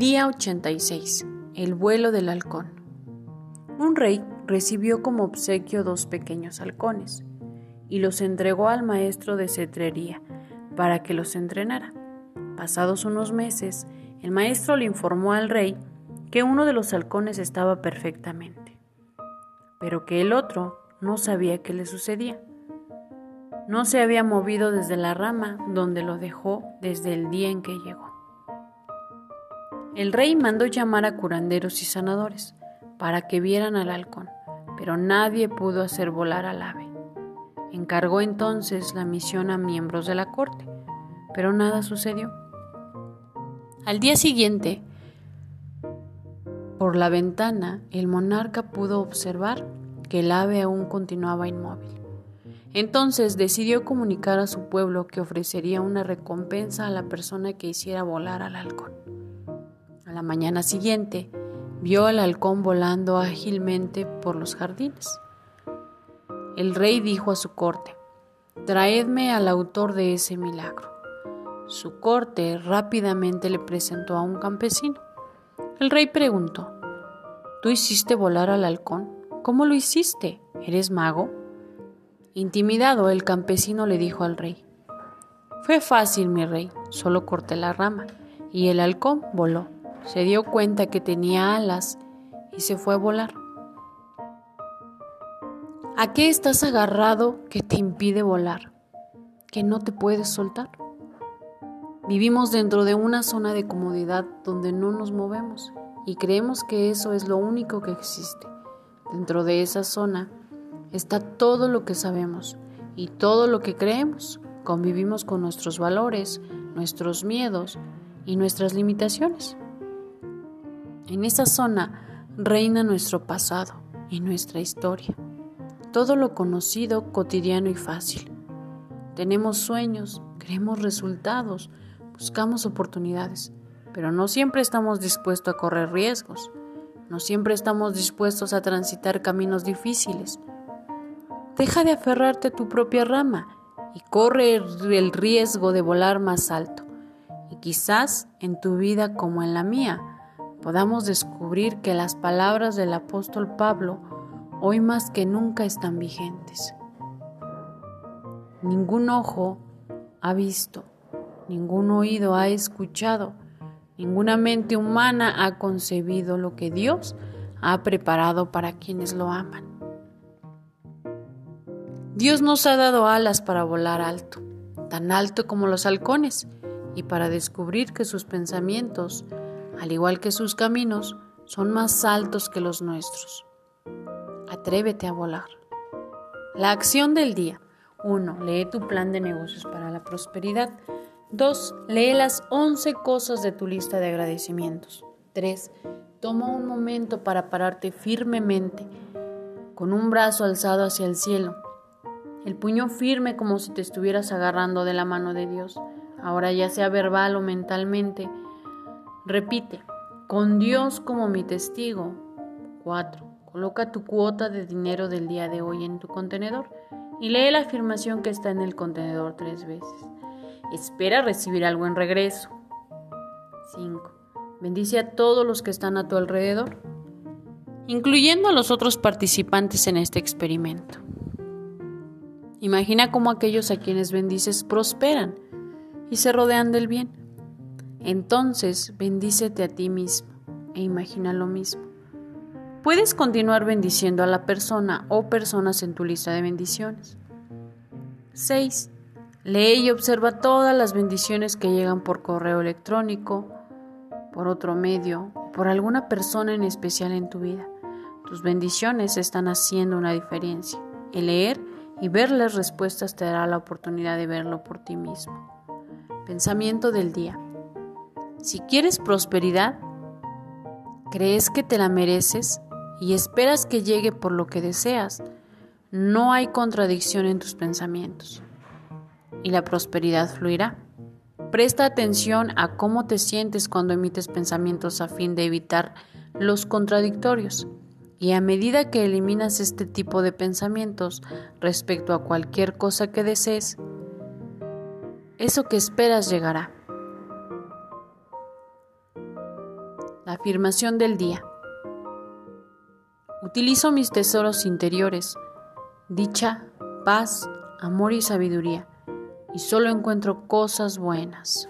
Día 86. El vuelo del halcón. Un rey recibió como obsequio dos pequeños halcones y los entregó al maestro de cetrería para que los entrenara. Pasados unos meses, el maestro le informó al rey que uno de los halcones estaba perfectamente, pero que el otro no sabía qué le sucedía. No se había movido desde la rama donde lo dejó desde el día en que llegó. El rey mandó llamar a curanderos y sanadores para que vieran al halcón, pero nadie pudo hacer volar al ave. Encargó entonces la misión a miembros de la corte, pero nada sucedió. Al día siguiente, por la ventana, el monarca pudo observar que el ave aún continuaba inmóvil. Entonces decidió comunicar a su pueblo que ofrecería una recompensa a la persona que hiciera volar al halcón. La mañana siguiente, vio al halcón volando ágilmente por los jardines. El rey dijo a su corte, Traedme al autor de ese milagro. Su corte rápidamente le presentó a un campesino. El rey preguntó, ¿Tú hiciste volar al halcón? ¿Cómo lo hiciste? ¿Eres mago? Intimidado, el campesino le dijo al rey, Fue fácil, mi rey, solo corté la rama, y el halcón voló se dio cuenta que tenía alas y se fue a volar. ¿A qué estás agarrado que te impide volar? ¿Que no te puedes soltar? Vivimos dentro de una zona de comodidad donde no nos movemos y creemos que eso es lo único que existe. Dentro de esa zona está todo lo que sabemos y todo lo que creemos. Convivimos con nuestros valores, nuestros miedos y nuestras limitaciones. En esa zona reina nuestro pasado y nuestra historia. Todo lo conocido, cotidiano y fácil. Tenemos sueños, queremos resultados, buscamos oportunidades, pero no siempre estamos dispuestos a correr riesgos. No siempre estamos dispuestos a transitar caminos difíciles. Deja de aferrarte a tu propia rama y corre el riesgo de volar más alto. Y quizás en tu vida como en la mía, podamos descubrir que las palabras del apóstol Pablo hoy más que nunca están vigentes. Ningún ojo ha visto, ningún oído ha escuchado, ninguna mente humana ha concebido lo que Dios ha preparado para quienes lo aman. Dios nos ha dado alas para volar alto, tan alto como los halcones, y para descubrir que sus pensamientos al igual que sus caminos, son más altos que los nuestros. Atrévete a volar. La acción del día. 1. Lee tu plan de negocios para la prosperidad. 2. Lee las 11 cosas de tu lista de agradecimientos. 3. Toma un momento para pararte firmemente, con un brazo alzado hacia el cielo, el puño firme como si te estuvieras agarrando de la mano de Dios, ahora ya sea verbal o mentalmente Repite, con Dios como mi testigo. 4. Coloca tu cuota de dinero del día de hoy en tu contenedor y lee la afirmación que está en el contenedor tres veces. Espera recibir algo en regreso. 5. Bendice a todos los que están a tu alrededor, incluyendo a los otros participantes en este experimento. Imagina cómo aquellos a quienes bendices prosperan y se rodean del bien. Entonces bendícete a ti mismo e imagina lo mismo. Puedes continuar bendiciendo a la persona o personas en tu lista de bendiciones. 6. Lee y observa todas las bendiciones que llegan por correo electrónico, por otro medio, por alguna persona en especial en tu vida. Tus bendiciones están haciendo una diferencia. El leer y ver las respuestas te dará la oportunidad de verlo por ti mismo. Pensamiento del día. Si quieres prosperidad, crees que te la mereces y esperas que llegue por lo que deseas, no hay contradicción en tus pensamientos y la prosperidad fluirá. Presta atención a cómo te sientes cuando emites pensamientos a fin de evitar los contradictorios. Y a medida que eliminas este tipo de pensamientos respecto a cualquier cosa que desees, eso que esperas llegará. La afirmación del día. Utilizo mis tesoros interiores, dicha, paz, amor y sabiduría, y solo encuentro cosas buenas.